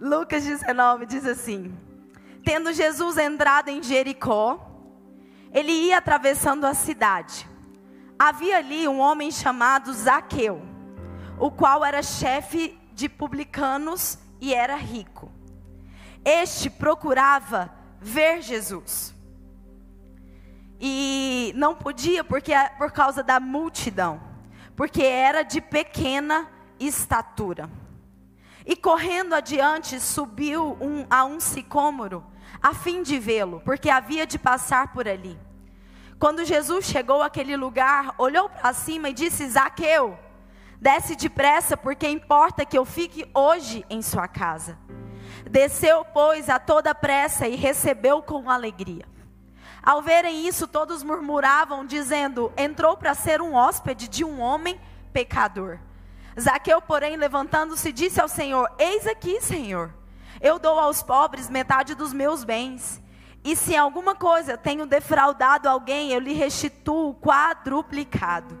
Lucas 19 diz assim: Tendo Jesus entrado em Jericó, ele ia atravessando a cidade. Havia ali um homem chamado Zaqueu, o qual era chefe de publicanos e era rico. Este procurava ver Jesus. E não podia porque por causa da multidão, porque era de pequena estatura. E correndo adiante, subiu um, a um sicômoro, a fim de vê-lo, porque havia de passar por ali. Quando Jesus chegou àquele lugar, olhou para cima e disse: Zaqueu, desce depressa, porque importa que eu fique hoje em sua casa. Desceu, pois, a toda pressa e recebeu com alegria. Ao verem isso, todos murmuravam, dizendo: Entrou para ser um hóspede de um homem pecador. Zaqueu, porém, levantando-se, disse ao Senhor: Eis aqui, Senhor, eu dou aos pobres metade dos meus bens. E se alguma coisa tenho defraudado alguém, eu lhe restituo quadruplicado.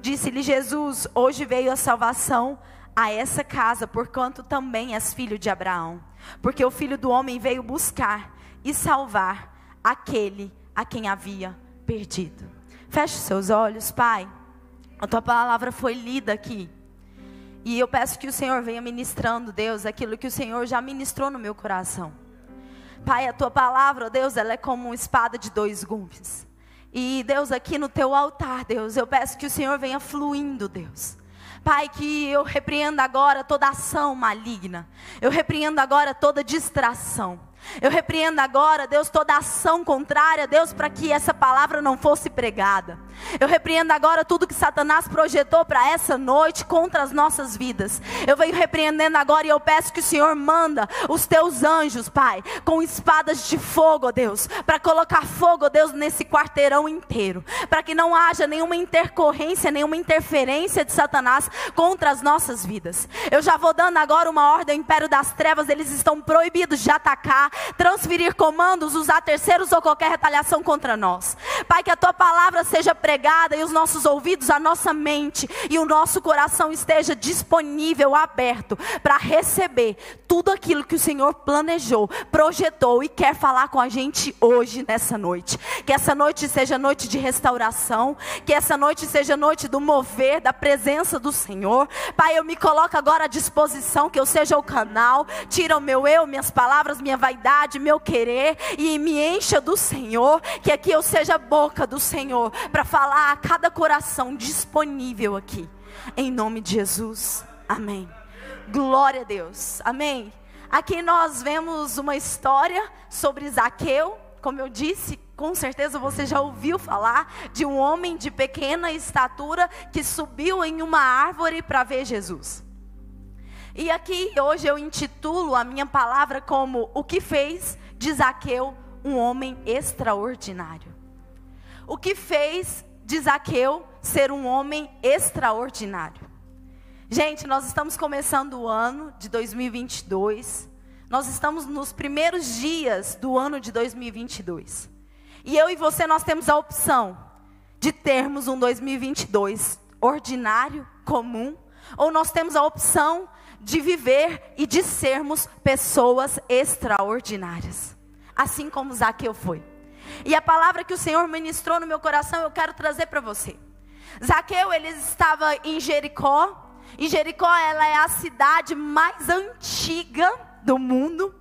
Disse-lhe Jesus: Hoje veio a salvação a essa casa, porquanto também és filho de Abraão. Porque o filho do homem veio buscar e salvar aquele a quem havia perdido. Feche seus olhos, Pai. A tua palavra foi lida aqui. E eu peço que o Senhor venha ministrando, Deus, aquilo que o Senhor já ministrou no meu coração. Pai, a tua palavra, Deus, ela é como uma espada de dois gumes. E Deus, aqui no teu altar, Deus, eu peço que o Senhor venha fluindo, Deus. Pai, que eu repreenda agora toda ação maligna. Eu repreendo agora toda distração. Eu repreendo agora, Deus, toda ação contrária, Deus, para que essa palavra não fosse pregada. Eu repreendo agora tudo que Satanás projetou para essa noite contra as nossas vidas. Eu venho repreendendo agora e eu peço que o Senhor manda os teus anjos, Pai, com espadas de fogo, Deus, para colocar fogo, Deus, nesse quarteirão inteiro, para que não haja nenhuma intercorrência, nenhuma interferência de Satanás contra as nossas vidas. Eu já vou dando agora uma ordem ao império das trevas, eles estão proibidos de atacar transferir comandos, usar terceiros ou qualquer retaliação contra nós. Pai, que a tua palavra seja pregada e os nossos ouvidos, a nossa mente e o nosso coração esteja disponível, aberto para receber tudo aquilo que o Senhor planejou, projetou e quer falar com a gente hoje nessa noite. Que essa noite seja noite de restauração, que essa noite seja noite do mover da presença do Senhor. Pai, eu me coloco agora à disposição que eu seja o canal, tira o meu eu, minhas palavras, minha vaidade meu querer e me encha do Senhor, que aqui eu seja a boca do Senhor para falar a cada coração disponível aqui. Em nome de Jesus. Amém. Glória a Deus. Amém. Aqui nós vemos uma história sobre Zaqueu, como eu disse, com certeza você já ouviu falar de um homem de pequena estatura que subiu em uma árvore para ver Jesus. E aqui hoje eu intitulo a minha palavra como O que fez de Zaqueu um homem extraordinário. O que fez de Zaqueu ser um homem extraordinário. Gente, nós estamos começando o ano de 2022. Nós estamos nos primeiros dias do ano de 2022. E eu e você nós temos a opção de termos um 2022 ordinário, comum, ou nós temos a opção de viver e de sermos pessoas extraordinárias, assim como Zaqueu foi. E a palavra que o Senhor ministrou no meu coração, eu quero trazer para você. Zaqueu, ele estava em Jericó, e Jericó ela é a cidade mais antiga do mundo.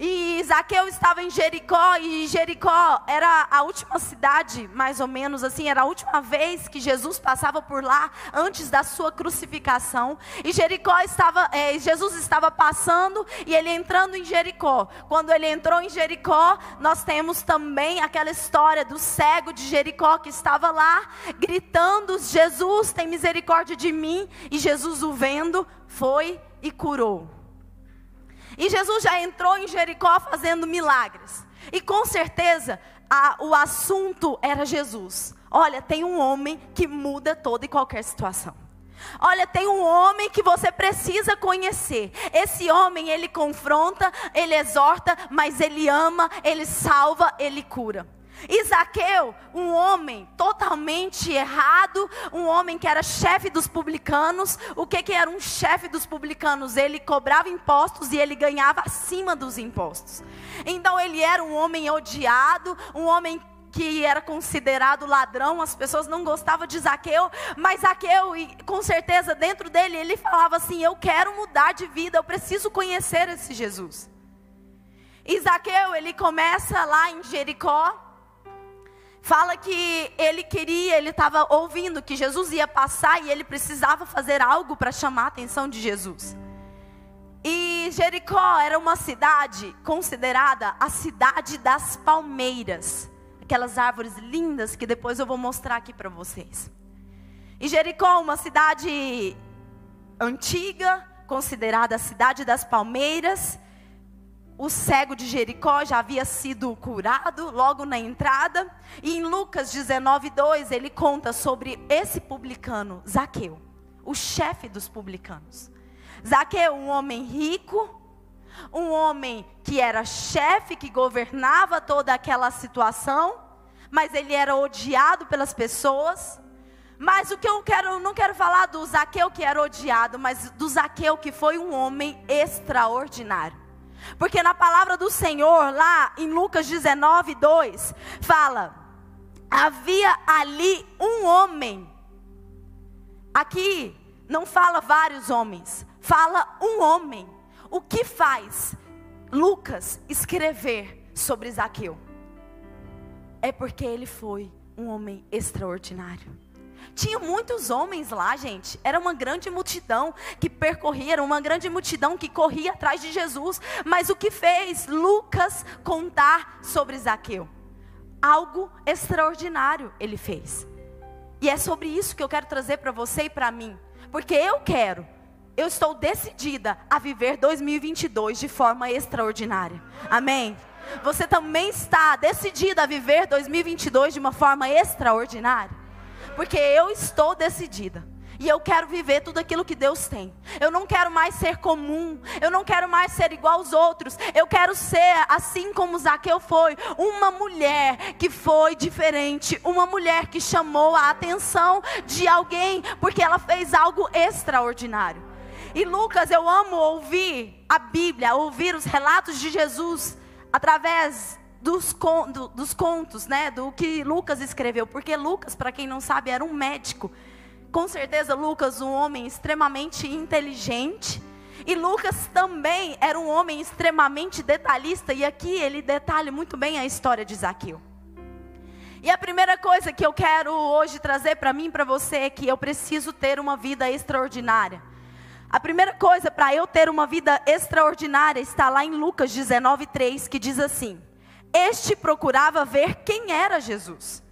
E Zaqueu estava em Jericó, e Jericó era a última cidade, mais ou menos assim, era a última vez que Jesus passava por lá antes da sua crucificação. E Jericó estava, é, Jesus estava passando e ele entrando em Jericó. Quando ele entrou em Jericó, nós temos também aquela história do cego de Jericó que estava lá gritando: Jesus tem misericórdia de mim. E Jesus o vendo, foi e curou. E Jesus já entrou em Jericó fazendo milagres. E com certeza a, o assunto era Jesus. Olha, tem um homem que muda toda e qualquer situação. Olha, tem um homem que você precisa conhecer. Esse homem, ele confronta, ele exorta, mas ele ama, ele salva, ele cura. Isaqueu, um homem totalmente errado, um homem que era chefe dos publicanos. O que, que era um chefe dos publicanos? Ele cobrava impostos e ele ganhava acima dos impostos. Então ele era um homem odiado, um homem que era considerado ladrão, as pessoas não gostavam de Zaqueu, mas Zaqueu, com certeza dentro dele, ele falava assim: Eu quero mudar de vida, eu preciso conhecer esse Jesus. E Zaqueu, ele começa lá em Jericó, fala que ele queria, ele estava ouvindo que Jesus ia passar e ele precisava fazer algo para chamar a atenção de Jesus. E Jericó era uma cidade considerada a cidade das palmeiras, aquelas árvores lindas que depois eu vou mostrar aqui para vocês. E Jericó, uma cidade antiga, considerada a cidade das palmeiras, o cego de Jericó já havia sido curado logo na entrada. E em Lucas 19, 2, ele conta sobre esse publicano, Zaqueu, o chefe dos publicanos. Zaqueu, um homem rico, um homem que era chefe, que governava toda aquela situação, mas ele era odiado pelas pessoas. Mas o que eu quero, não quero falar do Zaqueu que era odiado, mas do Zaqueu que foi um homem extraordinário. Porque na palavra do Senhor, lá em Lucas 19, 2, fala: havia ali um homem. Aqui não fala vários homens, fala um homem. O que faz Lucas escrever sobre Zaqueu? É porque ele foi um homem extraordinário. Tinha muitos homens lá, gente. Era uma grande multidão que percorria, uma grande multidão que corria atrás de Jesus. Mas o que fez Lucas contar sobre Zaqueu? Algo extraordinário ele fez. E é sobre isso que eu quero trazer para você e para mim. Porque eu quero, eu estou decidida a viver 2022 de forma extraordinária. Amém? Você também está decidida a viver 2022 de uma forma extraordinária? Porque eu estou decidida. E eu quero viver tudo aquilo que Deus tem. Eu não quero mais ser comum. Eu não quero mais ser igual aos outros. Eu quero ser, assim como Zaqueu foi, uma mulher que foi diferente. Uma mulher que chamou a atenção de alguém, porque ela fez algo extraordinário. E Lucas, eu amo ouvir a Bíblia, ouvir os relatos de Jesus através dos, do, dos contos, né, do que Lucas escreveu, porque Lucas, para quem não sabe, era um médico. Com certeza, Lucas, um homem extremamente inteligente. E Lucas também era um homem extremamente detalhista, e aqui ele detalha muito bem a história de Zaqueu. E a primeira coisa que eu quero hoje trazer para mim para você é que eu preciso ter uma vida extraordinária. A primeira coisa para eu ter uma vida extraordinária está lá em Lucas 19:3, que diz assim: este procurava ver quem era Jesus.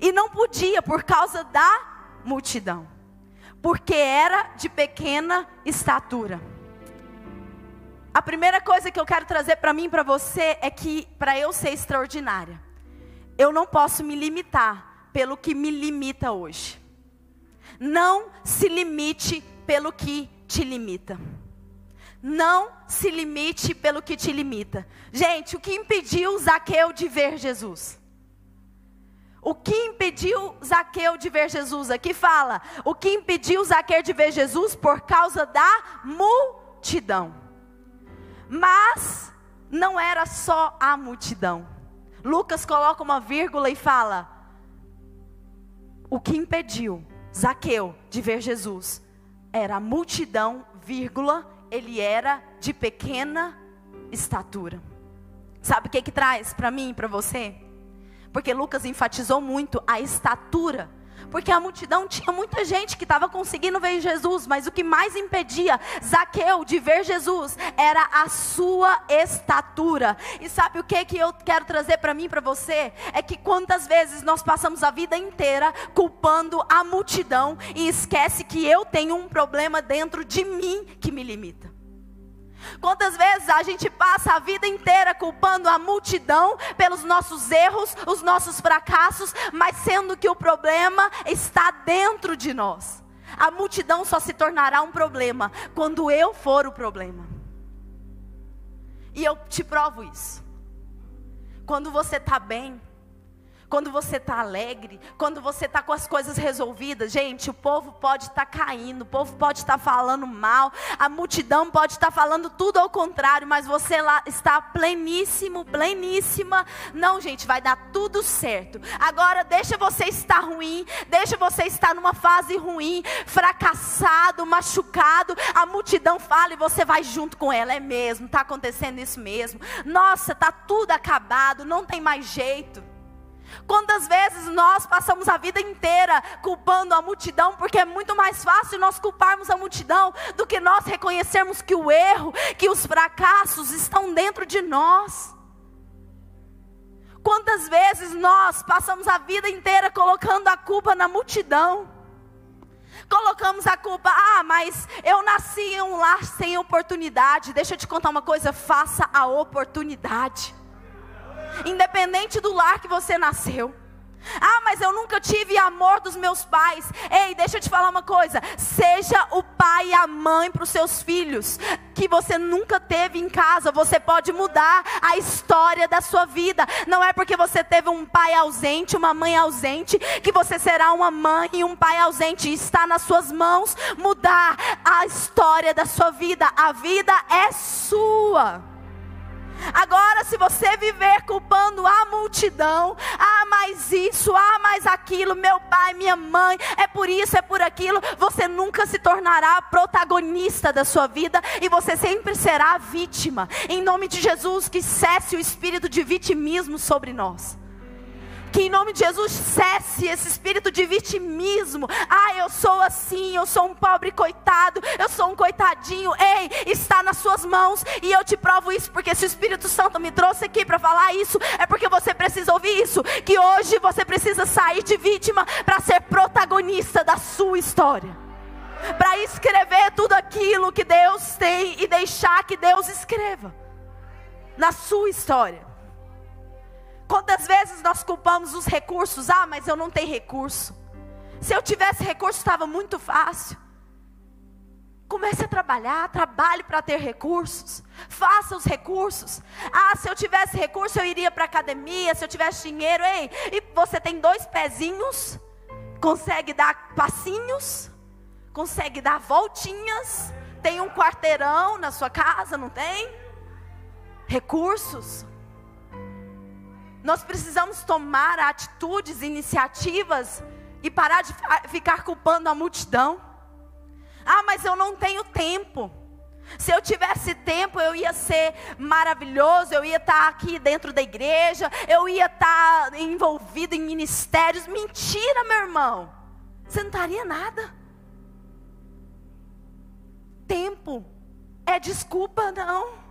E não podia por causa da multidão, porque era de pequena estatura. A primeira coisa que eu quero trazer para mim e para você é que para eu ser extraordinária, eu não posso me limitar pelo que me limita hoje. Não se limite pelo que te limita. Não se limite pelo que te limita. Gente, o que impediu Zaqueu de ver Jesus? O que impediu Zaqueu de ver Jesus? Aqui fala, o que impediu Zaqueu de ver Jesus por causa da multidão. Mas não era só a multidão. Lucas coloca uma vírgula e fala: o que impediu Zaqueu de ver Jesus era a multidão, vírgula, ele era de pequena estatura. Sabe o que que traz para mim e para você? Porque Lucas enfatizou muito a estatura. Porque a multidão tinha muita gente que estava conseguindo ver Jesus, mas o que mais impedia Zaqueu de ver Jesus era a sua estatura. E sabe o que que eu quero trazer para mim para você? É que quantas vezes nós passamos a vida inteira culpando a multidão e esquece que eu tenho um problema dentro de mim que me limita. Quantas vezes a gente passa a vida inteira culpando a multidão pelos nossos erros, os nossos fracassos, mas sendo que o problema está dentro de nós. A multidão só se tornará um problema quando eu for o problema. E eu te provo isso. Quando você está bem, quando você está alegre, quando você está com as coisas resolvidas, gente, o povo pode estar tá caindo, o povo pode estar tá falando mal, a multidão pode estar tá falando tudo ao contrário, mas você lá está pleníssimo, pleníssima. Não, gente, vai dar tudo certo. Agora deixa você estar ruim, deixa você estar numa fase ruim, fracassado, machucado. A multidão fala e você vai junto com ela, é mesmo, está acontecendo isso mesmo. Nossa, está tudo acabado, não tem mais jeito. Quantas vezes nós passamos a vida inteira culpando a multidão, porque é muito mais fácil nós culparmos a multidão do que nós reconhecermos que o erro, que os fracassos estão dentro de nós. Quantas vezes nós passamos a vida inteira colocando a culpa na multidão? Colocamos a culpa, ah, mas eu nasci em um lar sem oportunidade. Deixa eu te contar uma coisa: faça a oportunidade independente do lar que você nasceu. Ah, mas eu nunca tive amor dos meus pais. Ei, deixa eu te falar uma coisa: seja o pai e a mãe para os seus filhos, que você nunca teve em casa. Você pode mudar a história da sua vida. Não é porque você teve um pai ausente, uma mãe ausente, que você será uma mãe e um pai ausente. Está nas suas mãos mudar a história da sua vida. A vida é sua. Agora, se você viver culpando a multidão, ah, mais isso, ah, mais aquilo, meu pai, minha mãe, é por isso, é por aquilo, você nunca se tornará protagonista da sua vida e você sempre será vítima. Em nome de Jesus, que cesse o espírito de vitimismo sobre nós. Que em nome de Jesus cesse esse espírito de vitimismo. Ah, eu sou assim, eu sou um pobre coitado, eu sou um coitadinho. Ei, está nas suas mãos e eu te provo isso porque se o Espírito Santo me trouxe aqui para falar isso, é porque você precisa ouvir isso. Que hoje você precisa sair de vítima para ser protagonista da sua história para escrever tudo aquilo que Deus tem e deixar que Deus escreva na sua história. Quantas vezes nós culpamos os recursos? Ah, mas eu não tenho recurso. Se eu tivesse recurso, estava muito fácil. Comece a trabalhar, trabalhe para ter recursos. Faça os recursos. Ah, se eu tivesse recurso, eu iria para academia. Se eu tivesse dinheiro, ei, e você tem dois pezinhos, consegue dar passinhos, consegue dar voltinhas, tem um quarteirão na sua casa, não tem? Recursos. Nós precisamos tomar atitudes, iniciativas e parar de ficar culpando a multidão. Ah, mas eu não tenho tempo. Se eu tivesse tempo, eu ia ser maravilhoso, eu ia estar aqui dentro da igreja, eu ia estar envolvido em ministérios. Mentira, meu irmão. Você não estaria nada. Tempo é desculpa, não.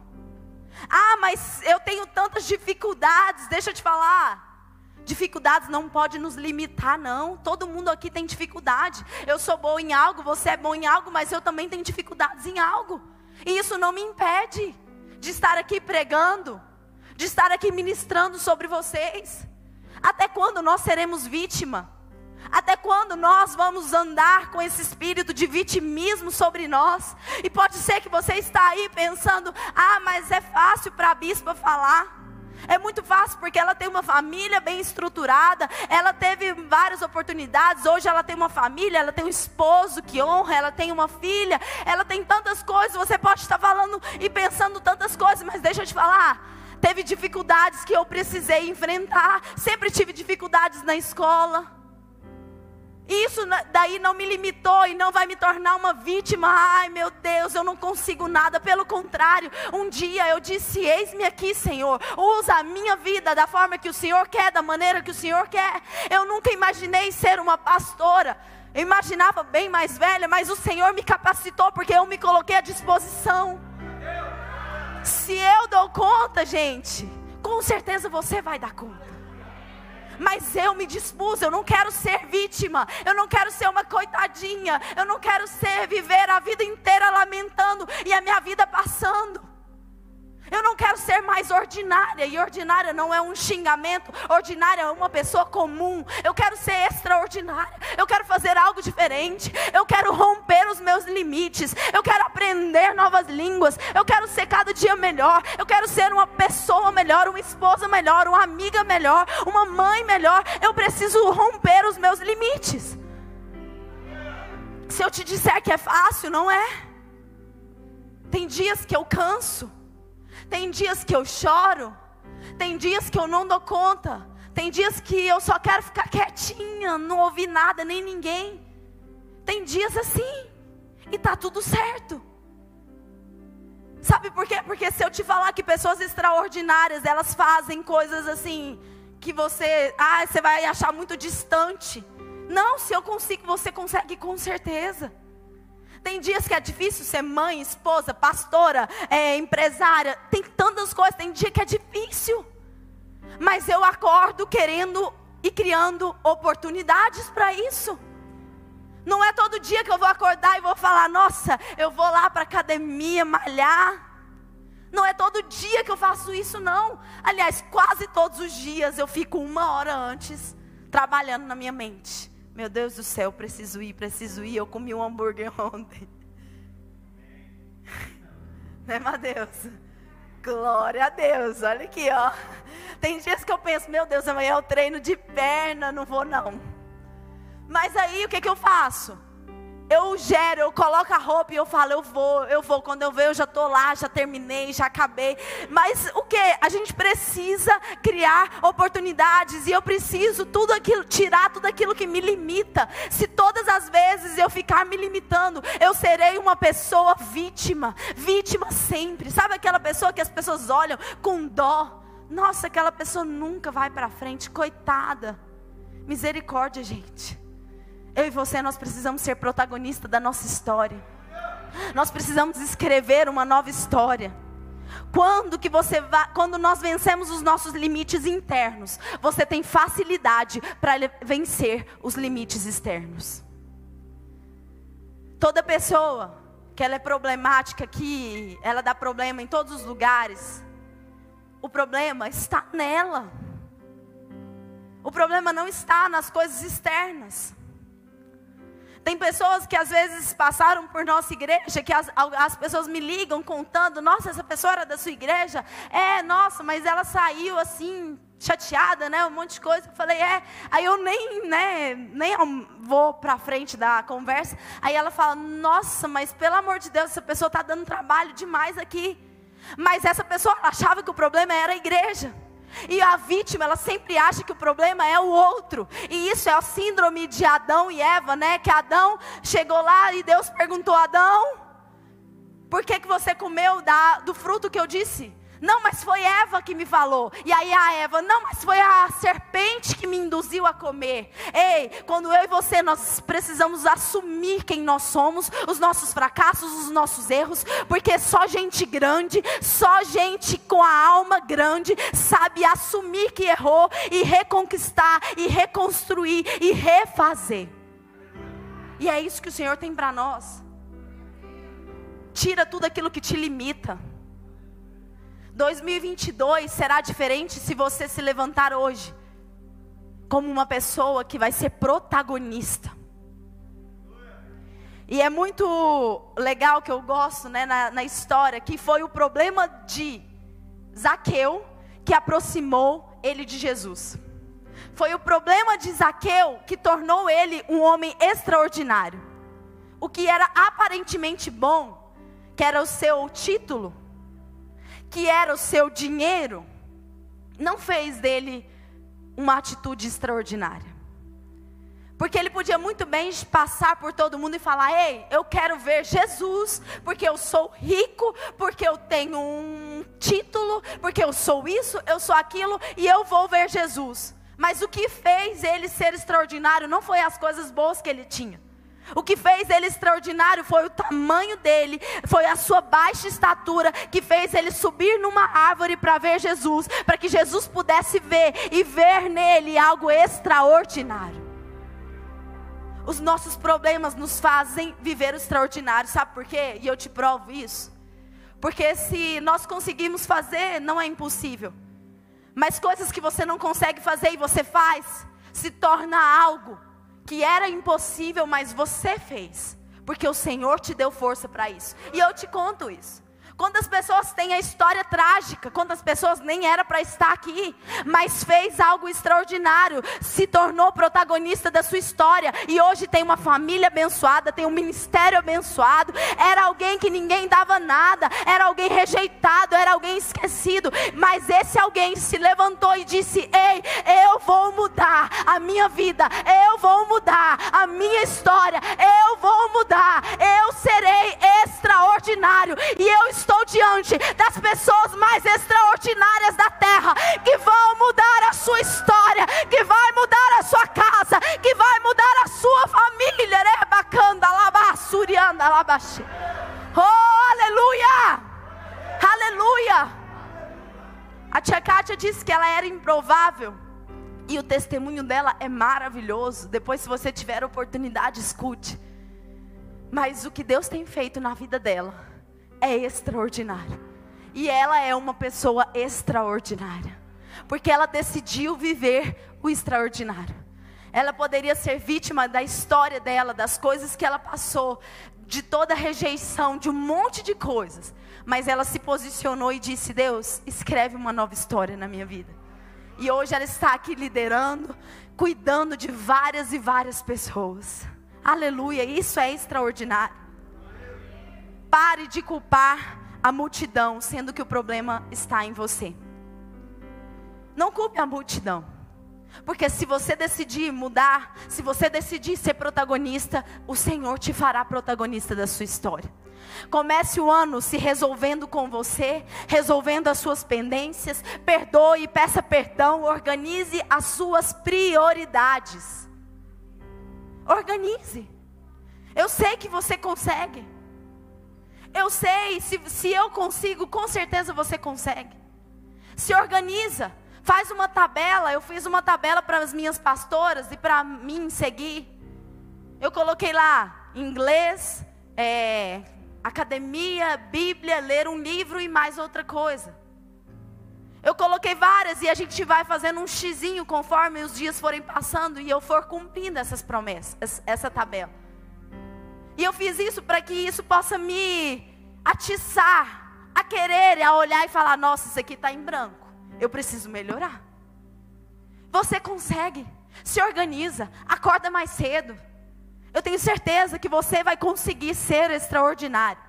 Ah, mas eu tenho tantas dificuldades. Deixa eu te falar. Dificuldades não pode nos limitar, não. Todo mundo aqui tem dificuldade. Eu sou boa em algo, você é bom em algo, mas eu também tenho dificuldades em algo. E isso não me impede de estar aqui pregando, de estar aqui ministrando sobre vocês. Até quando nós seremos vítima? Até quando nós vamos andar com esse espírito de vitimismo sobre nós? E pode ser que você está aí pensando: "Ah, mas é fácil para a bispa falar". É muito fácil porque ela tem uma família bem estruturada, ela teve várias oportunidades, hoje ela tem uma família, ela tem um esposo que honra, ela tem uma filha, ela tem tantas coisas, você pode estar falando e pensando tantas coisas, mas deixa eu te falar, teve dificuldades que eu precisei enfrentar, sempre tive dificuldades na escola. Isso daí não me limitou e não vai me tornar uma vítima. Ai, meu Deus, eu não consigo nada. Pelo contrário, um dia eu disse: Eis-me aqui, Senhor. Usa a minha vida da forma que o Senhor quer, da maneira que o Senhor quer. Eu nunca imaginei ser uma pastora. Eu imaginava bem mais velha, mas o Senhor me capacitou porque eu me coloquei à disposição. Se eu dou conta, gente, com certeza você vai dar conta mas eu me dispus, eu não quero ser vítima, eu não quero ser uma coitadinha, eu não quero ser viver a vida inteira lamentando e a minha vida passando. Eu não quero ser mais ordinária. E ordinária não é um xingamento, ordinária é uma pessoa comum. Eu quero ser extraordinária. Eu quero fazer algo diferente. Eu quero romper os meus limites. Eu quero aprender novas línguas. Eu quero ser cada dia melhor. Eu quero ser uma pessoa melhor, uma esposa melhor, uma amiga melhor, uma mãe melhor. Eu preciso romper os meus limites. Se eu te disser que é fácil, não é. Tem dias que eu canso. Tem dias que eu choro. Tem dias que eu não dou conta. Tem dias que eu só quero ficar quietinha, não ouvir nada, nem ninguém. Tem dias assim. E tá tudo certo. Sabe por quê? Porque se eu te falar que pessoas extraordinárias, elas fazem coisas assim que você, ah, você vai achar muito distante. Não, se eu consigo, você consegue com certeza. Tem dias que é difícil ser mãe, esposa, pastora, é, empresária. Tem tantas coisas, tem dia que é difícil. Mas eu acordo querendo e criando oportunidades para isso. Não é todo dia que eu vou acordar e vou falar, nossa, eu vou lá para academia malhar. Não é todo dia que eu faço isso, não. Aliás, quase todos os dias eu fico uma hora antes trabalhando na minha mente. Meu Deus do céu, preciso ir, preciso ir. Eu comi um hambúrguer ontem. Né, Mateus? Glória a Deus. Olha aqui, ó. Tem dias que eu penso, meu Deus, amanhã eu treino de perna, não vou não. Mas aí o que, que eu faço? Eu gero, eu coloco a roupa e eu falo, eu vou, eu vou. Quando eu ver, eu já estou lá, já terminei, já acabei. Mas o que? A gente precisa criar oportunidades e eu preciso tudo aquilo, tirar tudo aquilo que me limita. Se todas as vezes eu ficar me limitando, eu serei uma pessoa vítima, vítima sempre. Sabe aquela pessoa que as pessoas olham com dó? Nossa, aquela pessoa nunca vai para frente, coitada. Misericórdia, gente. Eu e você, nós precisamos ser protagonista da nossa história. Nós precisamos escrever uma nova história. Quando que você vai, quando nós vencemos os nossos limites internos, você tem facilidade para vencer os limites externos. Toda pessoa que ela é problemática, que ela dá problema em todos os lugares, o problema está nela. O problema não está nas coisas externas. Tem pessoas que às vezes passaram por nossa igreja, que as, as pessoas me ligam contando, nossa, essa pessoa era da sua igreja? É, nossa, mas ela saiu assim, chateada, né? Um monte de coisa. Eu falei, é. Aí eu nem, né, nem vou para frente da conversa. Aí ela fala, nossa, mas pelo amor de Deus, essa pessoa está dando trabalho demais aqui. Mas essa pessoa achava que o problema era a igreja. E a vítima, ela sempre acha que o problema é o outro. E isso é a síndrome de Adão e Eva, né? Que Adão chegou lá e Deus perguntou: Adão, por que, que você comeu da, do fruto que eu disse? Não, mas foi Eva que me falou. E aí a Eva, não, mas foi a serpente que me induziu a comer. Ei, quando eu e você nós precisamos assumir quem nós somos, os nossos fracassos, os nossos erros, porque só gente grande, só gente com a alma grande sabe assumir que errou e reconquistar e reconstruir e refazer. E é isso que o Senhor tem para nós. Tira tudo aquilo que te limita. 2022 será diferente se você se levantar hoje como uma pessoa que vai ser protagonista. E é muito legal que eu gosto né, na, na história, que foi o problema de Zaqueu que aproximou ele de Jesus. Foi o problema de Zaqueu que tornou ele um homem extraordinário. O que era aparentemente bom, que era o seu título, que era o seu dinheiro, não fez dele uma atitude extraordinária. Porque ele podia muito bem passar por todo mundo e falar: Ei, eu quero ver Jesus, porque eu sou rico, porque eu tenho um título, porque eu sou isso, eu sou aquilo, e eu vou ver Jesus. Mas o que fez ele ser extraordinário não foi as coisas boas que ele tinha. O que fez ele extraordinário foi o tamanho dele, foi a sua baixa estatura que fez ele subir numa árvore para ver Jesus, para que Jesus pudesse ver e ver nele algo extraordinário. Os nossos problemas nos fazem viver o extraordinário, sabe por quê? E eu te provo isso. Porque se nós conseguimos fazer, não é impossível. Mas coisas que você não consegue fazer e você faz, se torna algo que era impossível, mas você fez. Porque o Senhor te deu força para isso. E eu te conto isso. Quantas pessoas têm a história trágica, quantas pessoas nem era para estar aqui, mas fez algo extraordinário, se tornou protagonista da sua história e hoje tem uma família abençoada, tem um ministério abençoado. Era alguém que ninguém dava nada, era alguém rejeitado, era alguém esquecido, mas esse alguém se levantou e disse: "Ei, eu vou mudar a minha vida, eu vou mudar a minha história, eu vou mudar, eu serei extraordinário e eu estou estou diante das pessoas mais extraordinárias da terra, que vão mudar a sua história, que vai mudar a sua casa, que vai mudar a sua família. Rebacanda, labassurianda, labaxi. Oh, aleluia! Aleluia! A tia Kátia disse que ela era improvável. E o testemunho dela é maravilhoso. Depois, se você tiver oportunidade, escute. Mas o que Deus tem feito na vida dela é extraordinário. E ela é uma pessoa extraordinária. Porque ela decidiu viver o extraordinário. Ela poderia ser vítima da história dela, das coisas que ela passou, de toda a rejeição, de um monte de coisas. Mas ela se posicionou e disse: Deus, escreve uma nova história na minha vida. E hoje ela está aqui liderando, cuidando de várias e várias pessoas. Aleluia, isso é extraordinário. Pare de culpar a multidão, sendo que o problema está em você. Não culpe a multidão. Porque se você decidir mudar, se você decidir ser protagonista, o Senhor te fará protagonista da sua história. Comece o ano se resolvendo com você, resolvendo as suas pendências, perdoe, peça perdão, organize as suas prioridades. Organize. Eu sei que você consegue. Eu sei, se, se eu consigo, com certeza você consegue. Se organiza, faz uma tabela. Eu fiz uma tabela para as minhas pastoras e para mim seguir. Eu coloquei lá inglês, é, academia, Bíblia, ler um livro e mais outra coisa. Eu coloquei várias e a gente vai fazendo um xizinho conforme os dias forem passando e eu for cumprindo essas promessas, essa tabela. E eu fiz isso para que isso possa me atiçar a querer, a olhar e falar: nossa, isso aqui está em branco. Eu preciso melhorar. Você consegue. Se organiza. Acorda mais cedo. Eu tenho certeza que você vai conseguir ser extraordinário.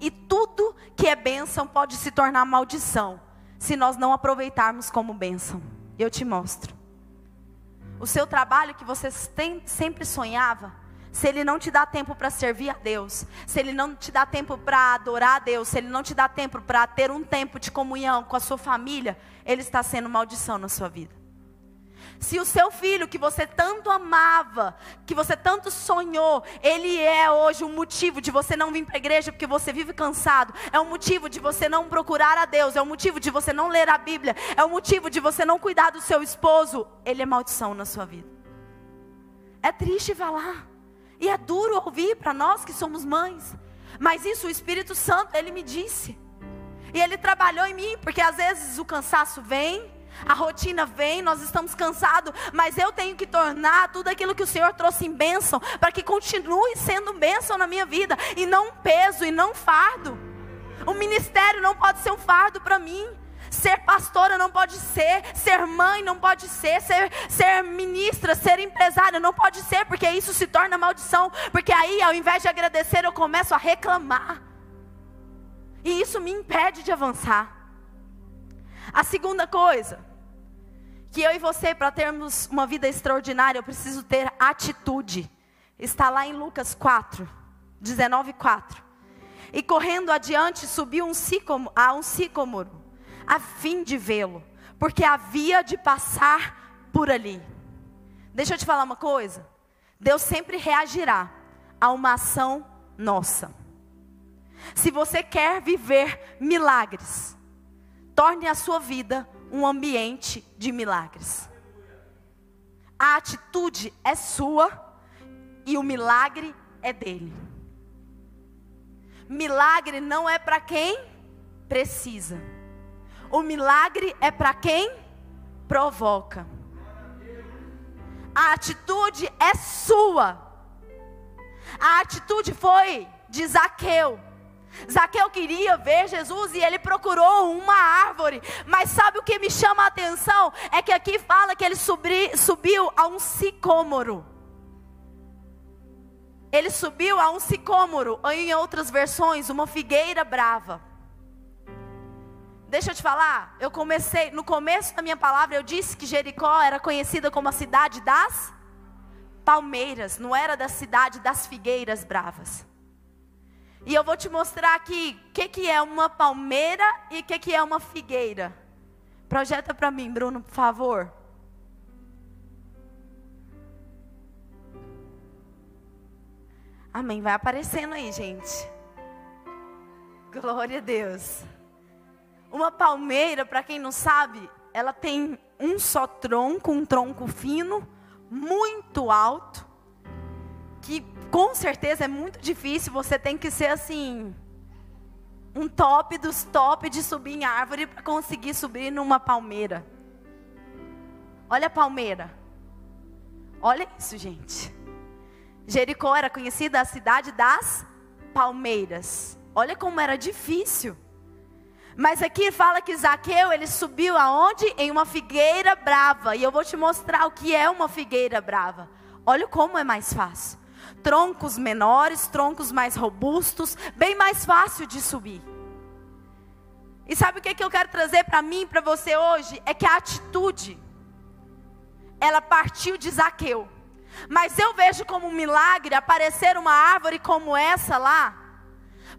E tudo que é bênção pode se tornar maldição se nós não aproveitarmos como bênção. Eu te mostro. O seu trabalho que você sempre sonhava, se ele não te dá tempo para servir a Deus, se ele não te dá tempo para adorar a Deus, se ele não te dá tempo para ter um tempo de comunhão com a sua família, ele está sendo maldição na sua vida. Se o seu filho que você tanto amava, que você tanto sonhou, ele é hoje um motivo de você não vir para a igreja porque você vive cansado, é um motivo de você não procurar a Deus, é um motivo de você não ler a Bíblia, é um motivo de você não cuidar do seu esposo, ele é maldição na sua vida. É triste falar. E é duro ouvir para nós que somos mães. Mas isso o Espírito Santo, ele me disse. E ele trabalhou em mim, porque às vezes o cansaço vem, a rotina vem, nós estamos cansados, mas eu tenho que tornar tudo aquilo que o Senhor trouxe em bênção, para que continue sendo bênção na minha vida, e não um peso, e não fardo. O ministério não pode ser um fardo para mim. Ser pastora não pode ser, ser mãe não pode ser, ser, ser ministra, ser empresária não pode ser, porque isso se torna maldição. Porque aí, ao invés de agradecer, eu começo a reclamar. E isso me impede de avançar. A segunda coisa, que eu e você, para termos uma vida extraordinária, eu preciso ter atitude. Está lá em Lucas 4, 19, 4. E correndo adiante, subiu um sicômoro, a um sicômoro a fim de vê-lo, porque havia de passar por ali. Deixa eu te falar uma coisa. Deus sempre reagirá a uma ação nossa. Se você quer viver milagres, torne a sua vida um ambiente de milagres. A atitude é sua e o milagre é dele. Milagre não é para quem precisa. O milagre é para quem provoca. A atitude é sua. A atitude foi de Zaqueu. Zaqueu queria ver Jesus e ele procurou uma árvore. Mas sabe o que me chama a atenção? É que aqui fala que ele subi, subiu a um sicômoro. Ele subiu a um sicômoro, ou em outras versões, uma figueira brava. Deixa eu te falar, eu comecei, no começo da minha palavra, eu disse que Jericó era conhecida como a cidade das palmeiras, não era da cidade das figueiras bravas. E eu vou te mostrar aqui o que, que é uma palmeira e o que, que é uma figueira. Projeta para mim, Bruno, por favor. Amém. Vai aparecendo aí, gente. Glória a Deus. Uma palmeira, para quem não sabe, ela tem um só tronco, um tronco fino, muito alto, que com certeza é muito difícil, você tem que ser assim, um top dos top de subir em árvore para conseguir subir numa palmeira. Olha a palmeira. Olha isso, gente. Jericó era conhecida a cidade das palmeiras. Olha como era difícil. Mas aqui fala que Zaqueu, ele subiu aonde? Em uma figueira brava. E eu vou te mostrar o que é uma figueira brava. Olha como é mais fácil. Troncos menores, troncos mais robustos, bem mais fácil de subir. E sabe o que, é que eu quero trazer para mim, para você hoje? É que a atitude, ela partiu de Zaqueu. Mas eu vejo como um milagre aparecer uma árvore como essa lá,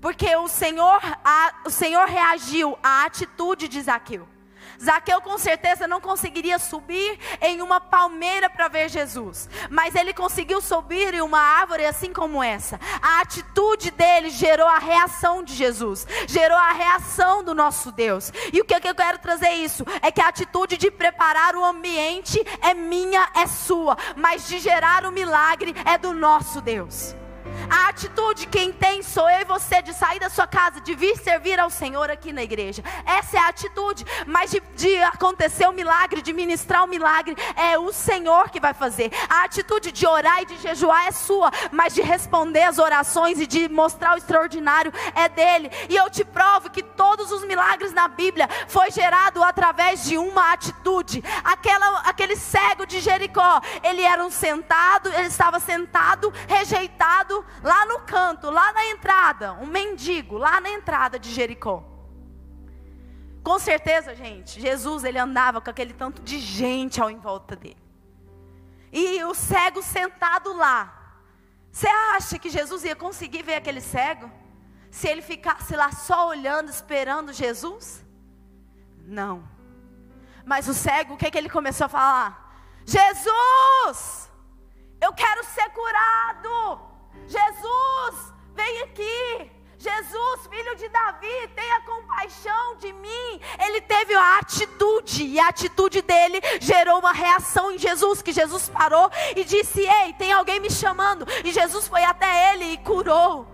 porque o Senhor, a, o Senhor reagiu à atitude de Zaqueu. Zaqueu com certeza não conseguiria subir em uma palmeira para ver Jesus, mas ele conseguiu subir em uma árvore assim como essa. A atitude dele gerou a reação de Jesus, gerou a reação do nosso Deus. E o que, eu quero trazer isso? É que a atitude de preparar o ambiente é minha, é sua, mas de gerar o milagre é do nosso Deus. A atitude quem tem sou eu e você de sair da sua casa, de vir servir ao Senhor aqui na igreja. Essa é a atitude. Mas de, de acontecer o um milagre, de ministrar o um milagre, é o Senhor que vai fazer. A atitude de orar e de jejuar é sua, mas de responder as orações e de mostrar o extraordinário é dele. E eu te provo que todos os milagres na Bíblia foi gerado através de uma atitude. Aquela, aquele cego de Jericó, ele era um sentado, ele estava sentado, rejeitado lá no canto, lá na entrada, um mendigo lá na entrada de Jericó. Com certeza, gente, Jesus ele andava com aquele tanto de gente ao em volta dele. E o cego sentado lá. Você acha que Jesus ia conseguir ver aquele cego? Se ele ficasse lá só olhando, esperando Jesus? Não. Mas o cego, o que, que ele começou a falar? Jesus, eu quero ser curado. Jesus, vem aqui. Jesus, filho de Davi, tenha compaixão de mim. Ele teve a atitude, e a atitude dele gerou uma reação em Jesus, que Jesus parou e disse: Ei, tem alguém me chamando. E Jesus foi até ele e curou.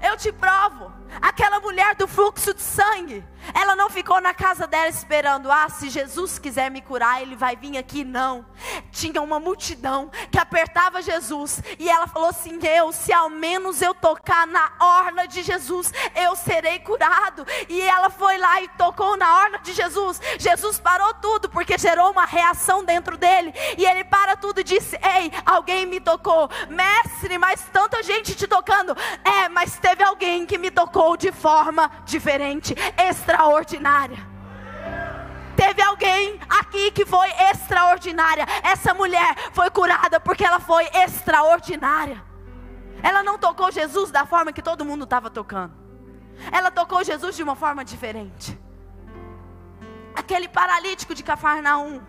Eu te provo, aquela mulher do fluxo de sangue, ela não ficou na casa dela esperando, ah, se Jesus quiser me curar, ele vai vir aqui. Não. Tinha uma multidão que apertava Jesus, e ela falou assim: Eu, se ao menos eu tocar na orla de Jesus, eu serei curado. E ela foi lá e tocou na orla de Jesus. Jesus parou tudo, porque gerou uma reação dentro dele. E ele para tudo e disse: Ei, alguém me tocou, mestre, mas tanta gente te tocando. É, mas teve alguém que me tocou de forma diferente, extraordinária extraordinária. Teve alguém aqui que foi extraordinária. Essa mulher foi curada porque ela foi extraordinária. Ela não tocou Jesus da forma que todo mundo estava tocando. Ela tocou Jesus de uma forma diferente. Aquele paralítico de Cafarnaum.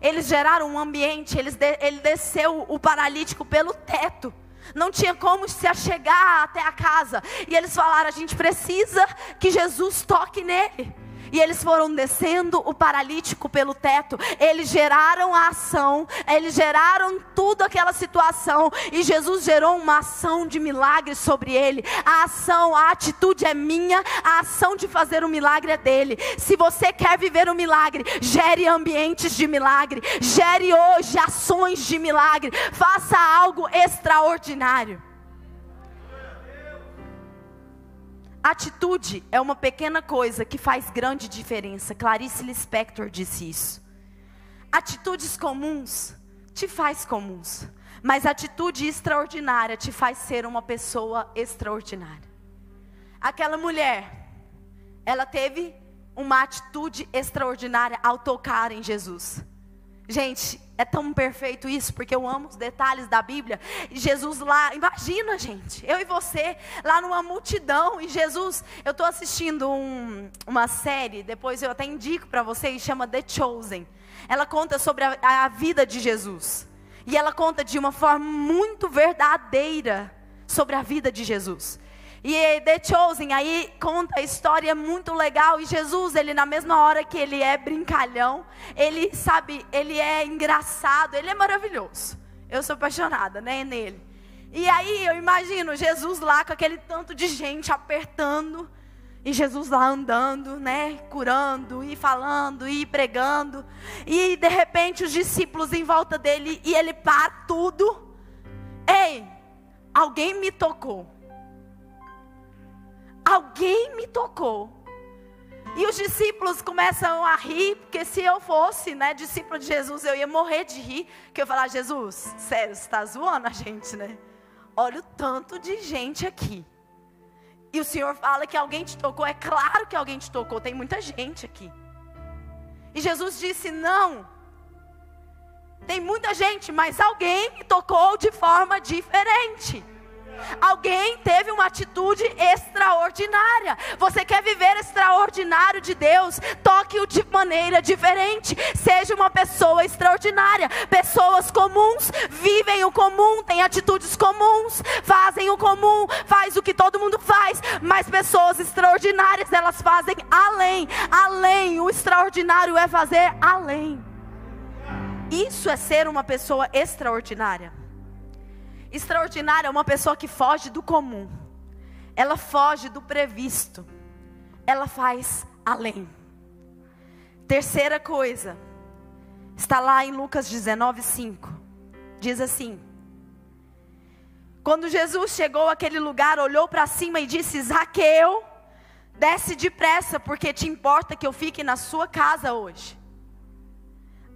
Eles geraram um ambiente, eles de, ele desceu o paralítico pelo teto não tinha como se achegar até a casa. E eles falaram: a gente precisa que Jesus toque nele. E eles foram descendo o paralítico pelo teto. Eles geraram a ação, eles geraram tudo aquela situação. E Jesus gerou uma ação de milagre sobre ele. A ação, a atitude é minha, a ação de fazer o milagre é dele. Se você quer viver um milagre, gere ambientes de milagre, gere hoje ações de milagre, faça algo extraordinário. Atitude é uma pequena coisa que faz grande diferença. Clarice Lispector disse isso. Atitudes comuns te faz comuns, mas atitude extraordinária te faz ser uma pessoa extraordinária. Aquela mulher, ela teve uma atitude extraordinária ao tocar em Jesus. Gente, é tão perfeito isso, porque eu amo os detalhes da Bíblia. E Jesus lá, imagina, gente, eu e você, lá numa multidão, e Jesus, eu estou assistindo um, uma série, depois eu até indico para vocês, chama The Chosen. Ela conta sobre a, a vida de Jesus. E ela conta de uma forma muito verdadeira sobre a vida de Jesus. E The Chosen aí conta a história muito legal. E Jesus, ele na mesma hora que ele é brincalhão, ele sabe, ele é engraçado, ele é maravilhoso. Eu sou apaixonada, né, nele. E aí eu imagino Jesus lá com aquele tanto de gente apertando. E Jesus lá andando, né, curando e falando e pregando. E de repente os discípulos em volta dele e ele para tudo. Ei, alguém me tocou alguém me tocou. E os discípulos começam a rir, porque se eu fosse, né, discípulo de Jesus, eu ia morrer de rir, que eu ia falar, Jesus, sério, você está zoando a gente, né? Olha o tanto de gente aqui. E o Senhor fala que alguém te tocou, é claro que alguém te tocou, tem muita gente aqui. E Jesus disse: Não, tem muita gente, mas alguém me tocou de forma diferente. Alguém teve uma atitude extraordinária. Você quer viver extraordinário de Deus? Toque-o de maneira diferente. Seja uma pessoa extraordinária. Pessoas comuns vivem o comum, têm atitudes comuns, fazem o comum, faz o que todo mundo faz. Mas pessoas extraordinárias, elas fazem além. Além, o extraordinário é fazer além. Isso é ser uma pessoa extraordinária. Extraordinária é uma pessoa que foge do comum. Ela foge do previsto. Ela faz além. Terceira coisa, está lá em Lucas 19, 5. Diz assim: Quando Jesus chegou àquele lugar, olhou para cima e disse: Zaqueu, desce depressa, porque te importa que eu fique na sua casa hoje.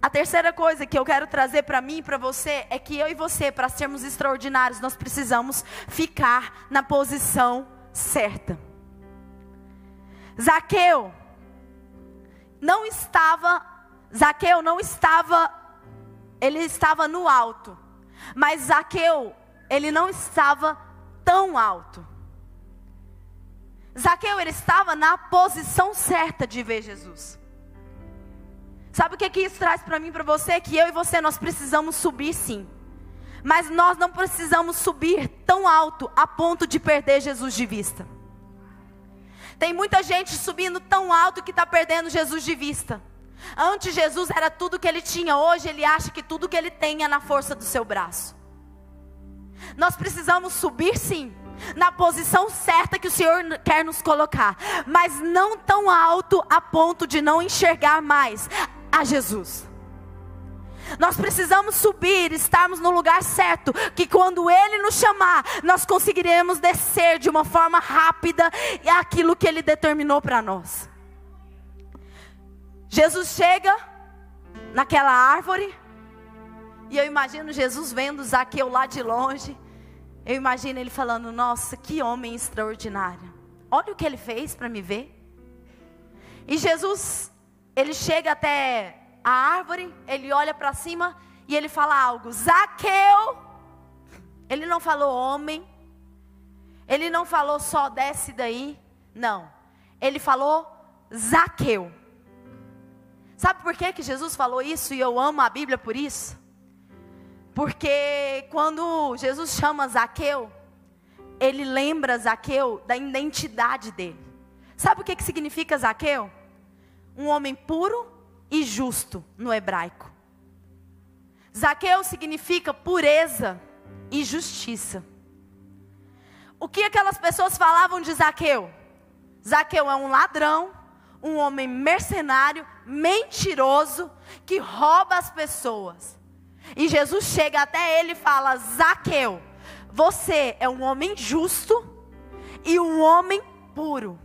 A terceira coisa que eu quero trazer para mim e para você é que eu e você, para sermos extraordinários, nós precisamos ficar na posição certa. Zaqueu não estava, Zaqueu não estava, ele estava no alto, mas Zaqueu, ele não estava tão alto. Zaqueu, ele estava na posição certa de ver Jesus. Sabe o que, que isso traz para mim, para você? Que eu e você nós precisamos subir sim. Mas nós não precisamos subir tão alto a ponto de perder Jesus de vista. Tem muita gente subindo tão alto que está perdendo Jesus de vista. Antes Jesus era tudo que ele tinha, hoje ele acha que tudo que ele tem é na força do seu braço. Nós precisamos subir sim, na posição certa que o Senhor quer nos colocar, mas não tão alto a ponto de não enxergar mais a Jesus. Nós precisamos subir, estarmos no lugar certo, que quando Ele nos chamar, nós conseguiremos descer de uma forma rápida aquilo que Ele determinou para nós. Jesus chega naquela árvore, e eu imagino Jesus vendo Zaqueu lá de longe. Eu imagino ele falando: Nossa, que homem extraordinário. Olha o que ele fez para me ver. E Jesus ele chega até a árvore, ele olha para cima e ele fala algo: Zaqueu. Ele não falou homem. Ele não falou só desce daí. Não. Ele falou Zaqueu. Sabe por que, que Jesus falou isso e eu amo a Bíblia por isso? Porque quando Jesus chama Zaqueu, ele lembra Zaqueu da identidade dele. Sabe o que, que significa Zaqueu? Um homem puro e justo no hebraico. Zaqueu significa pureza e justiça. O que aquelas pessoas falavam de Zaqueu? Zaqueu é um ladrão, um homem mercenário, mentiroso, que rouba as pessoas. E Jesus chega até ele e fala: Zaqueu, você é um homem justo e um homem puro.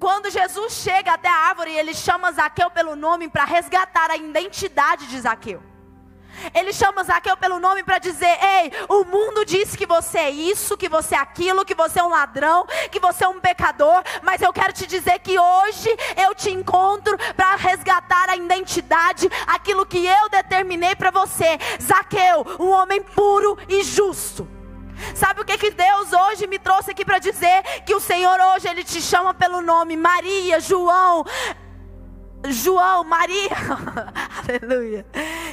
Quando Jesus chega até a árvore, ele chama Zaqueu pelo nome para resgatar a identidade de Zaqueu. Ele chama Zaqueu pelo nome para dizer: Ei, o mundo diz que você é isso, que você é aquilo, que você é um ladrão, que você é um pecador, mas eu quero te dizer que hoje eu te encontro para resgatar a identidade, aquilo que eu determinei para você. Zaqueu, um homem puro e justo. Sabe o que, que Deus hoje me trouxe aqui para dizer? Que o Senhor hoje Ele te chama pelo nome Maria, João, João, Maria, aleluia.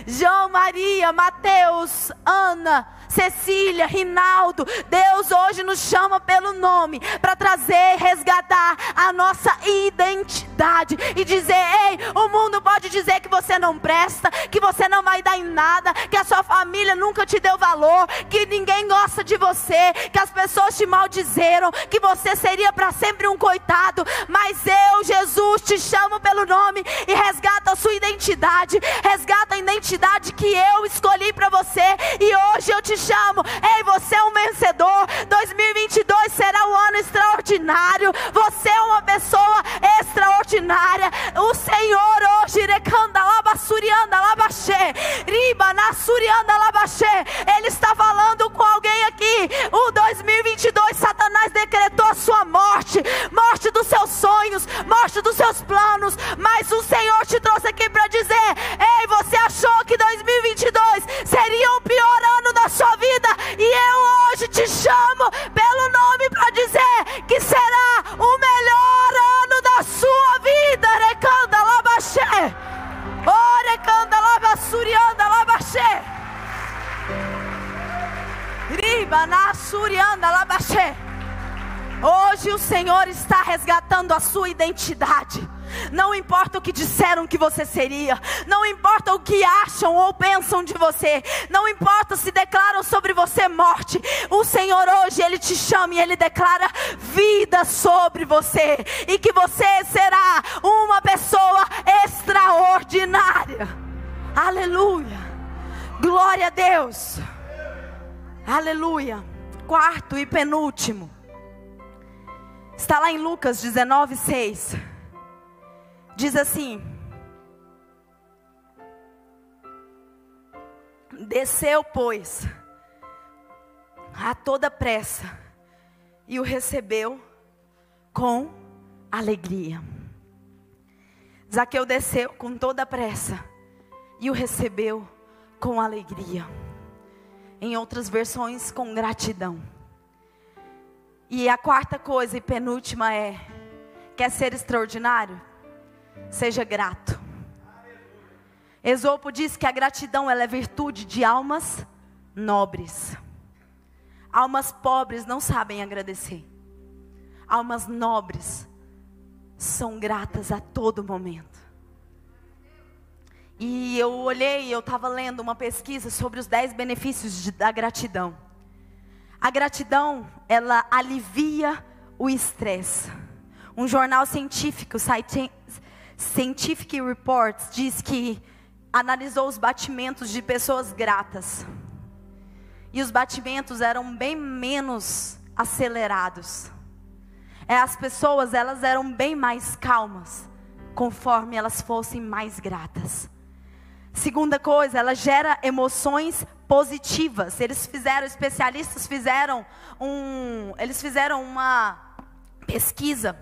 João, Maria, Mateus, Ana, Cecília, Rinaldo. Deus hoje nos chama pelo nome para trazer, resgatar a nossa identidade e dizer: ei, o mundo pode dizer que você não presta, que você não vai dar em nada, que a sua família nunca te deu valor, que ninguém gosta de você, que as pessoas te maldizeram, que você seria para sempre um coitado. Mas eu, Jesus, te chamo pelo nome e resgata a sua identidade, resgata a identidade que eu escolhi para você e hoje eu te chamo. Ei, você é um vencedor. 2022 será um ano extraordinário. Você é uma pessoa extraordinária. O Senhor hoje, recanda labassurianda labaxê, riba nasurianda labaxê. Ele está falando com alguém aqui. O 2022 Satanás decretou a sua morte, morte dos seus sonhos, morte dos seus planos, mas o Senhor te trouxe aqui para dizer: Ei, você achou que 2022 seria o te chamo pelo nome para dizer que será o melhor ano da sua vida. Recanda labaxé, orecanda labassurianda labaxé, riba na surianda labaxé. Hoje o Senhor está resgatando a sua identidade. Não importa o que disseram que você seria, não importa o que acham ou pensam de você, não importa se declaram sobre você morte. O Senhor hoje ele te chama e ele declara vida sobre você e que você será uma pessoa extraordinária. Aleluia. Glória a Deus. Aleluia. Quarto e penúltimo. Está lá em Lucas 19, 6. Diz assim: Desceu, pois, a toda pressa, e o recebeu com alegria. Zaqueu desceu com toda pressa e o recebeu com alegria. Em outras versões, com gratidão. E a quarta coisa e penúltima é: quer ser extraordinário? Seja grato. Esopo diz que a gratidão é virtude de almas nobres. Almas pobres não sabem agradecer. Almas nobres são gratas a todo momento. E eu olhei, eu estava lendo uma pesquisa sobre os 10 benefícios de, da gratidão. A gratidão, ela alivia o estresse. Um jornal científico, Scientific Reports diz que analisou os batimentos de pessoas gratas. E os batimentos eram bem menos acelerados. É, as pessoas, elas eram bem mais calmas, conforme elas fossem mais gratas. Segunda coisa, ela gera emoções positivas. Eles fizeram, especialistas fizeram um, eles fizeram uma pesquisa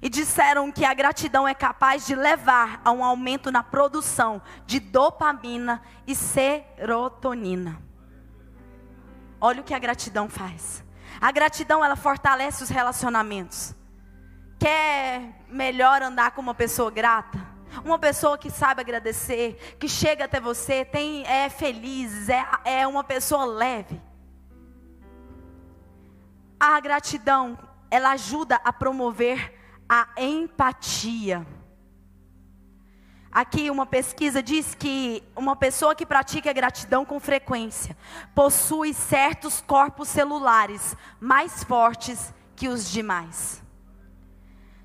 e disseram que a gratidão é capaz de levar a um aumento na produção de dopamina e serotonina. Olha o que a gratidão faz. A gratidão ela fortalece os relacionamentos. Quer melhor andar com uma pessoa grata? Uma pessoa que sabe agradecer, que chega até você, tem, é feliz, é, é uma pessoa leve. A gratidão, ela ajuda a promover a empatia. Aqui uma pesquisa diz que uma pessoa que pratica gratidão com frequência possui certos corpos celulares mais fortes que os demais.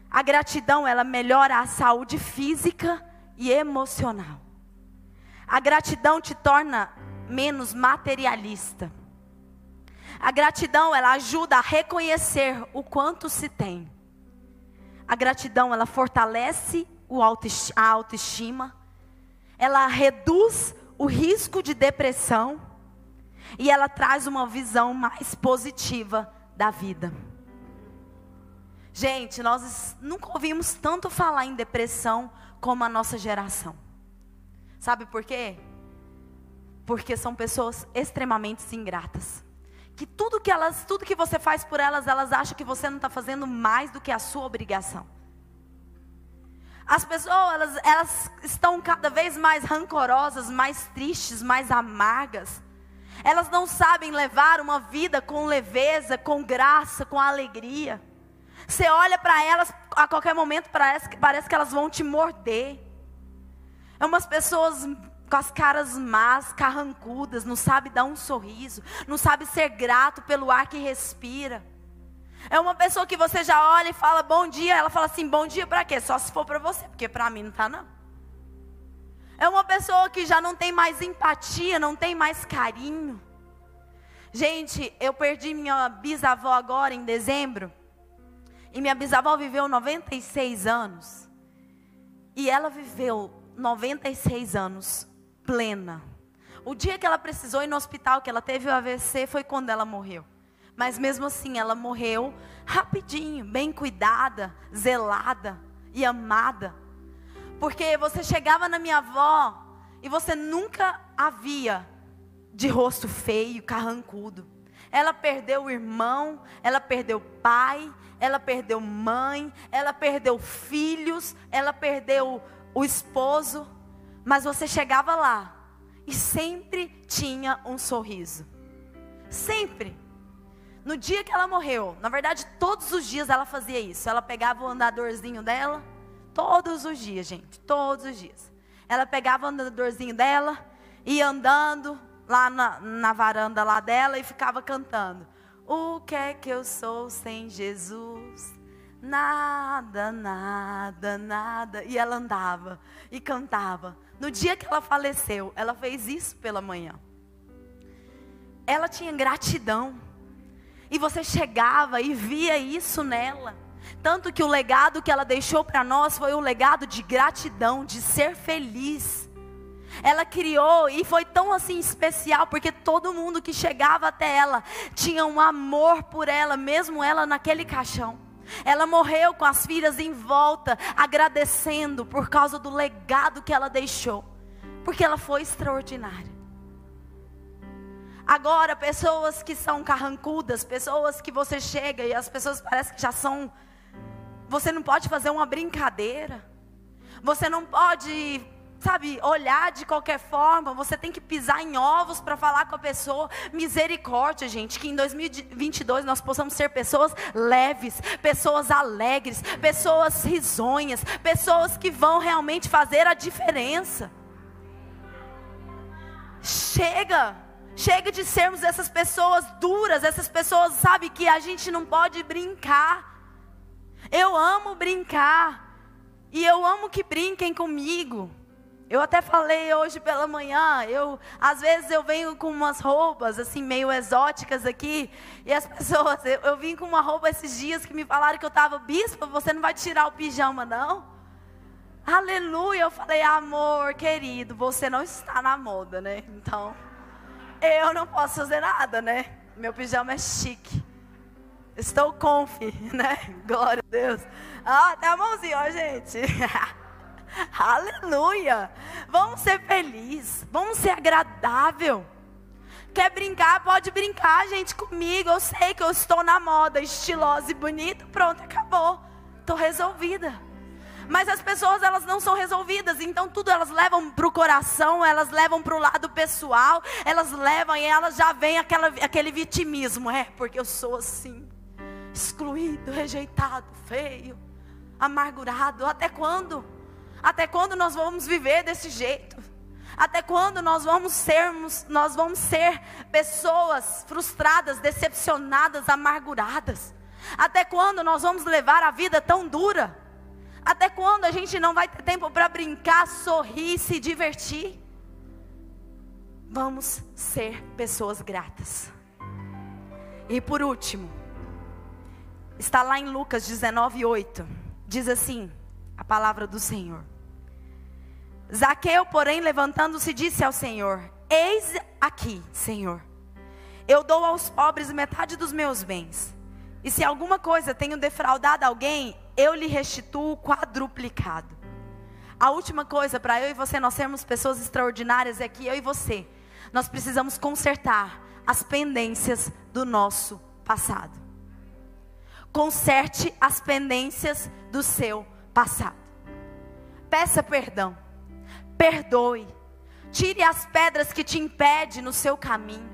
A gratidão ela melhora a saúde física e emocional. A gratidão te torna menos materialista. A gratidão ela ajuda a reconhecer o quanto se tem. A gratidão ela fortalece a autoestima, ela reduz o risco de depressão e ela traz uma visão mais positiva da vida. Gente, nós nunca ouvimos tanto falar em depressão como a nossa geração. Sabe por quê? Porque são pessoas extremamente ingratas. Que tudo que elas, tudo que você faz por elas, elas acham que você não está fazendo mais do que a sua obrigação. As pessoas, elas, elas estão cada vez mais rancorosas, mais tristes, mais amargas. Elas não sabem levar uma vida com leveza, com graça, com alegria. Você olha para elas, a qualquer momento parece, parece que elas vão te morder. É umas pessoas com as caras más, carrancudas, não sabe dar um sorriso, não sabe ser grato pelo ar que respira. É uma pessoa que você já olha e fala bom dia, ela fala assim, bom dia para quê? Só se for para você, porque para mim não tá não. É uma pessoa que já não tem mais empatia, não tem mais carinho. Gente, eu perdi minha bisavó agora em dezembro. E minha bisavó viveu 96 anos. E ela viveu 96 anos plena. O dia que ela precisou ir no hospital, que ela teve o AVC, foi quando ela morreu. Mas mesmo assim, ela morreu rapidinho, bem cuidada, zelada e amada. Porque você chegava na minha avó e você nunca a via de rosto feio, carrancudo. Ela perdeu o irmão, ela perdeu pai, ela perdeu mãe, ela perdeu filhos, ela perdeu o esposo. Mas você chegava lá e sempre tinha um sorriso. Sempre. No dia que ela morreu, na verdade, todos os dias ela fazia isso. Ela pegava o andadorzinho dela, todos os dias, gente, todos os dias. Ela pegava o andadorzinho dela, ia andando lá na, na varanda lá dela e ficava cantando. O que é que eu sou sem Jesus? Nada, nada, nada. E ela andava e cantava. No dia que ela faleceu, ela fez isso pela manhã. Ela tinha gratidão. E você chegava e via isso nela. Tanto que o legado que ela deixou para nós foi um legado de gratidão, de ser feliz. Ela criou e foi tão assim especial porque todo mundo que chegava até ela tinha um amor por ela, mesmo ela naquele caixão. Ela morreu com as filhas em volta, agradecendo por causa do legado que ela deixou, porque ela foi extraordinária. Agora, pessoas que são carrancudas, pessoas que você chega e as pessoas parecem que já são. Você não pode fazer uma brincadeira. Você não pode, sabe, olhar de qualquer forma. Você tem que pisar em ovos para falar com a pessoa. Misericórdia, gente. Que em 2022 nós possamos ser pessoas leves, pessoas alegres, pessoas risonhas, pessoas que vão realmente fazer a diferença. Chega. Chega de sermos essas pessoas duras, essas pessoas, sabe, que a gente não pode brincar. Eu amo brincar. E eu amo que brinquem comigo. Eu até falei hoje pela manhã, eu às vezes eu venho com umas roupas assim meio exóticas aqui, e as pessoas, eu, eu vim com uma roupa esses dias que me falaram que eu estava bispo, você não vai tirar o pijama não? Aleluia, eu falei, amor, querido, você não está na moda, né? Então, eu não posso fazer nada, né? Meu pijama é chique. Estou conf, né? Glória a Deus. Ah, até a mãozinha, ó, gente. Aleluia. Vamos ser felizes. Vamos ser agradável. Quer brincar? Pode brincar, gente, comigo. Eu sei que eu estou na moda, estilosa e bonita. Pronto, acabou. Estou resolvida. Mas as pessoas elas não são resolvidas, então tudo elas levam para o coração, elas levam para o lado pessoal, elas levam e elas já vem aquele vitimismo, é porque eu sou assim, excluído, rejeitado, feio, amargurado, até quando? Até quando nós vamos viver desse jeito? Até quando nós vamos sermos, nós vamos ser pessoas frustradas, decepcionadas, amarguradas? Até quando nós vamos levar a vida tão dura? Até quando a gente não vai ter tempo para brincar, sorrir, se divertir? Vamos ser pessoas gratas. E por último, está lá em Lucas 19:8. Diz assim: a palavra do Senhor. Zaqueu, porém, levantando-se, disse ao Senhor: Eis aqui, Senhor, eu dou aos pobres metade dos meus bens. E se alguma coisa tenho defraudado alguém, eu lhe restituo quadruplicado. A última coisa para eu e você nós sermos pessoas extraordinárias é que eu e você nós precisamos consertar as pendências do nosso passado. Conserte as pendências do seu passado. Peça perdão perdoe. Tire as pedras que te impedem no seu caminho.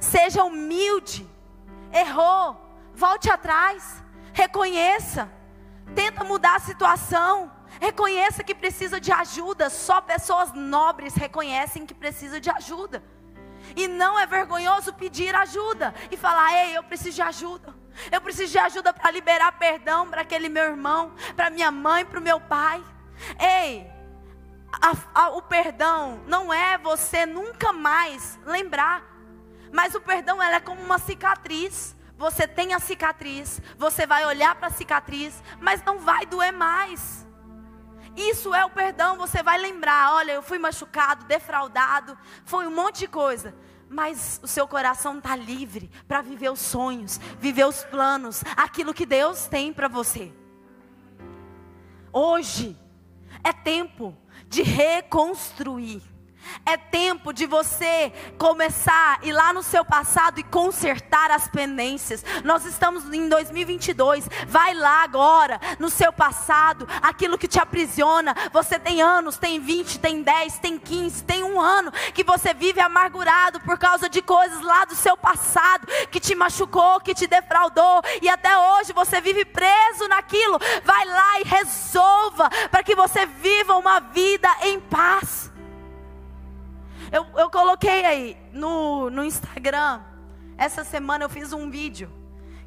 Seja humilde. Errou. Volte atrás. Reconheça. Tenta mudar a situação. Reconheça que precisa de ajuda. Só pessoas nobres reconhecem que precisa de ajuda. E não é vergonhoso pedir ajuda e falar: "Ei, eu preciso de ajuda. Eu preciso de ajuda para liberar perdão para aquele meu irmão, para minha mãe, para o meu pai. Ei, a, a, o perdão não é você nunca mais lembrar, mas o perdão ela é como uma cicatriz. Você tem a cicatriz, você vai olhar para a cicatriz, mas não vai doer mais. Isso é o perdão, você vai lembrar, olha, eu fui machucado, defraudado, foi um monte de coisa, mas o seu coração está livre para viver os sonhos, viver os planos, aquilo que Deus tem para você. Hoje é tempo de reconstruir. É tempo de você começar ir lá no seu passado e consertar as pendências. Nós estamos em 2022. Vai lá agora no seu passado, aquilo que te aprisiona. Você tem anos, tem 20, tem 10, tem 15, tem um ano que você vive amargurado por causa de coisas lá do seu passado que te machucou, que te defraudou e até hoje você vive preso naquilo. Vai lá e resolva para que você viva uma vida em paz. Eu, eu coloquei aí no, no Instagram, essa semana eu fiz um vídeo.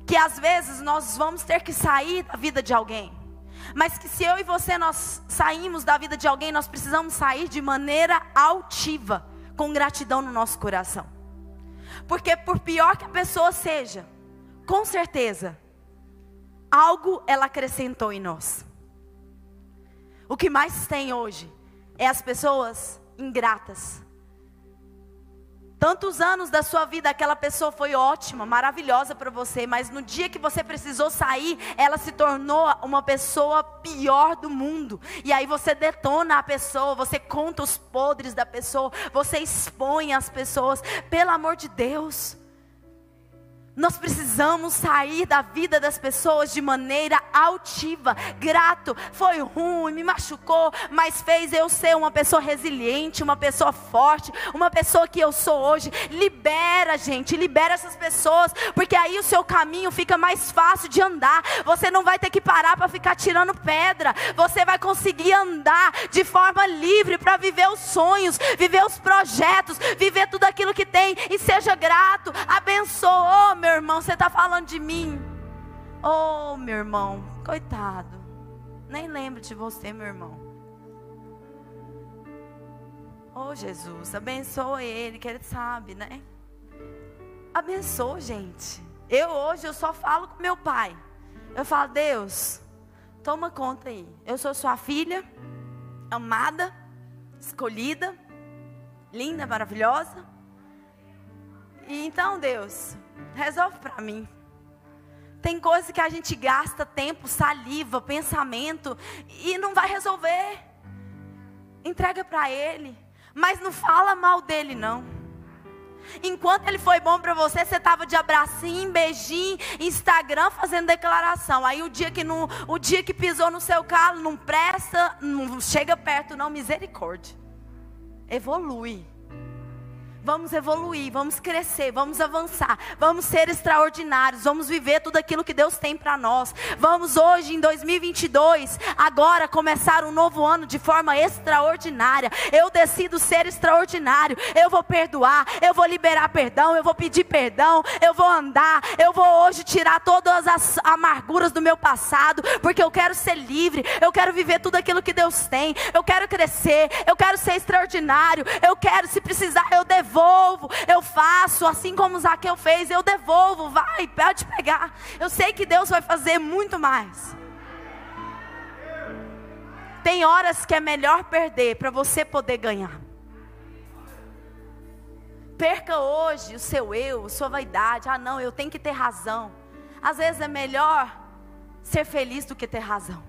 Que às vezes nós vamos ter que sair da vida de alguém. Mas que se eu e você nós saímos da vida de alguém, nós precisamos sair de maneira altiva, com gratidão no nosso coração. Porque por pior que a pessoa seja, com certeza, algo ela acrescentou em nós. O que mais tem hoje é as pessoas ingratas, Tantos anos da sua vida, aquela pessoa foi ótima, maravilhosa para você, mas no dia que você precisou sair, ela se tornou uma pessoa pior do mundo. E aí você detona a pessoa, você conta os podres da pessoa, você expõe as pessoas. Pelo amor de Deus. Nós precisamos sair da vida das pessoas de maneira altiva, grato. Foi ruim, me machucou, mas fez eu ser uma pessoa resiliente, uma pessoa forte, uma pessoa que eu sou hoje. Libera, gente, libera essas pessoas, porque aí o seu caminho fica mais fácil de andar. Você não vai ter que parar para ficar tirando pedra. Você vai conseguir andar de forma livre para viver os sonhos, viver os projetos, viver tudo aquilo que tem e seja grato. Abençoou meu irmão, você está falando de mim. Oh, meu irmão, coitado. Nem lembro de você, meu irmão. Oh, Jesus, abençoa ele, que ele sabe, né? Abençoa, gente. Eu hoje eu só falo com meu pai. Eu falo, Deus, toma conta aí. Eu sou sua filha, amada, escolhida, linda, maravilhosa. E então, Deus, resolve para mim. Tem coisas que a gente gasta tempo, saliva, pensamento e não vai resolver. Entrega para ele, mas não fala mal dele não. Enquanto ele foi bom para você, você estava de abracinho, beijinho, Instagram fazendo declaração. Aí o dia que não, o dia que pisou no seu calo, não presta, não chega perto não, misericórdia. Evolui. Vamos evoluir, vamos crescer, vamos avançar, vamos ser extraordinários, vamos viver tudo aquilo que Deus tem para nós. Vamos hoje, em 2022, agora começar um novo ano de forma extraordinária. Eu decido ser extraordinário. Eu vou perdoar, eu vou liberar perdão, eu vou pedir perdão, eu vou andar, eu vou hoje tirar todas as amarguras do meu passado, porque eu quero ser livre, eu quero viver tudo aquilo que Deus tem, eu quero crescer, eu quero ser extraordinário, eu quero, se precisar, eu devolvo, eu faço, assim como Zaqueu fez, eu devolvo, vai, pode pegar. Eu sei que Deus vai fazer muito mais. Tem horas que é melhor perder para você poder ganhar. Perca hoje o seu eu, sua vaidade. Ah, não, eu tenho que ter razão. Às vezes é melhor ser feliz do que ter razão.